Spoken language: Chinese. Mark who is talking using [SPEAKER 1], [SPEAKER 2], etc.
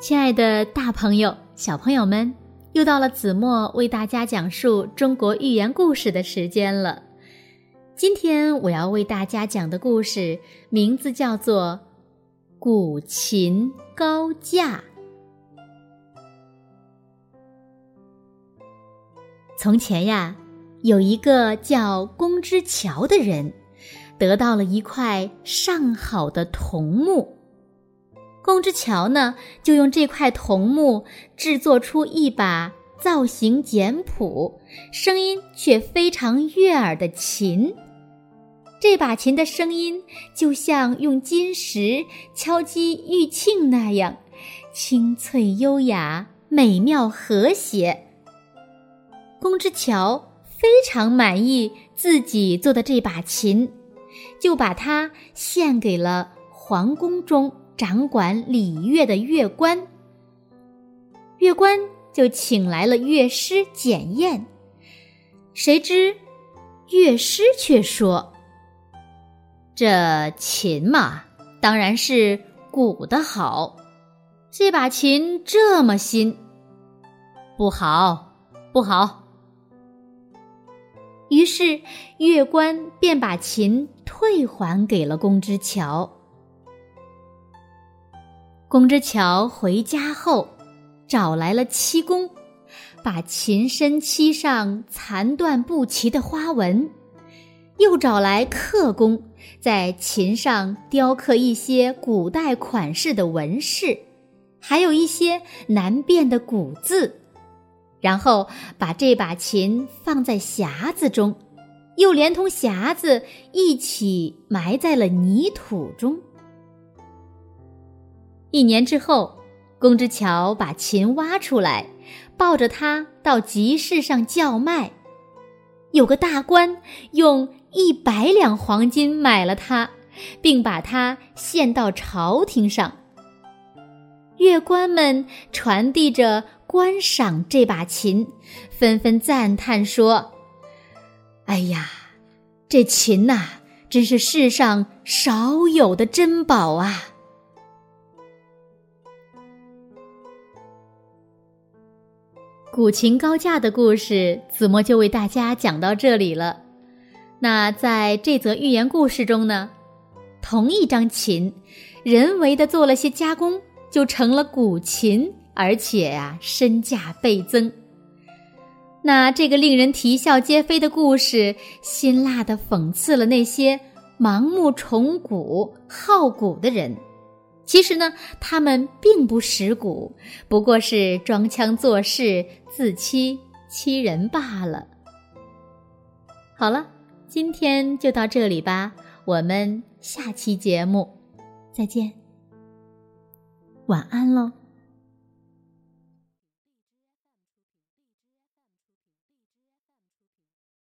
[SPEAKER 1] 亲爱的，大朋友、小朋友们，又到了子墨为大家讲述中国寓言故事的时间了。今天我要为大家讲的故事名字叫做《古琴高架》。从前呀，有一个叫公之桥的人，得到了一块上好的桐木。公之乔呢，就用这块桐木制作出一把造型简朴、声音却非常悦耳的琴。这把琴的声音就像用金石敲击玉磬那样，清脆优雅、美妙和谐。公之乔非常满意自己做的这把琴，就把它献给了皇宫中。掌管礼乐的乐官，乐官就请来了乐师检验。谁知乐师却说：“这琴嘛，当然是古的好。这把琴这么新，不好，不好。”于是乐官便把琴退还给了公之乔。公之乔回家后，找来了漆工，把琴身漆上残断不齐的花纹；又找来刻工，在琴上雕刻一些古代款式的纹饰，还有一些难辨的古字。然后把这把琴放在匣子中，又连同匣子一起埋在了泥土中。一年之后，公之乔把琴挖出来，抱着它到集市上叫卖。有个大官用一百两黄金买了它，并把它献到朝廷上。乐官们传递着观赏这把琴，纷纷赞叹说：“哎呀，这琴呐，真是世上少有的珍宝啊！”古琴高架的故事，子墨就为大家讲到这里了。那在这则寓言故事中呢，同一张琴，人为的做了些加工，就成了古琴，而且呀，身价倍增。那这个令人啼笑皆非的故事，辛辣的讽刺了那些盲目崇古、好古的人。其实呢，他们并不识古，不过是装腔作势、自欺欺人罢了。好了，今天就到这里吧，我们下期节目再见，晚安喽。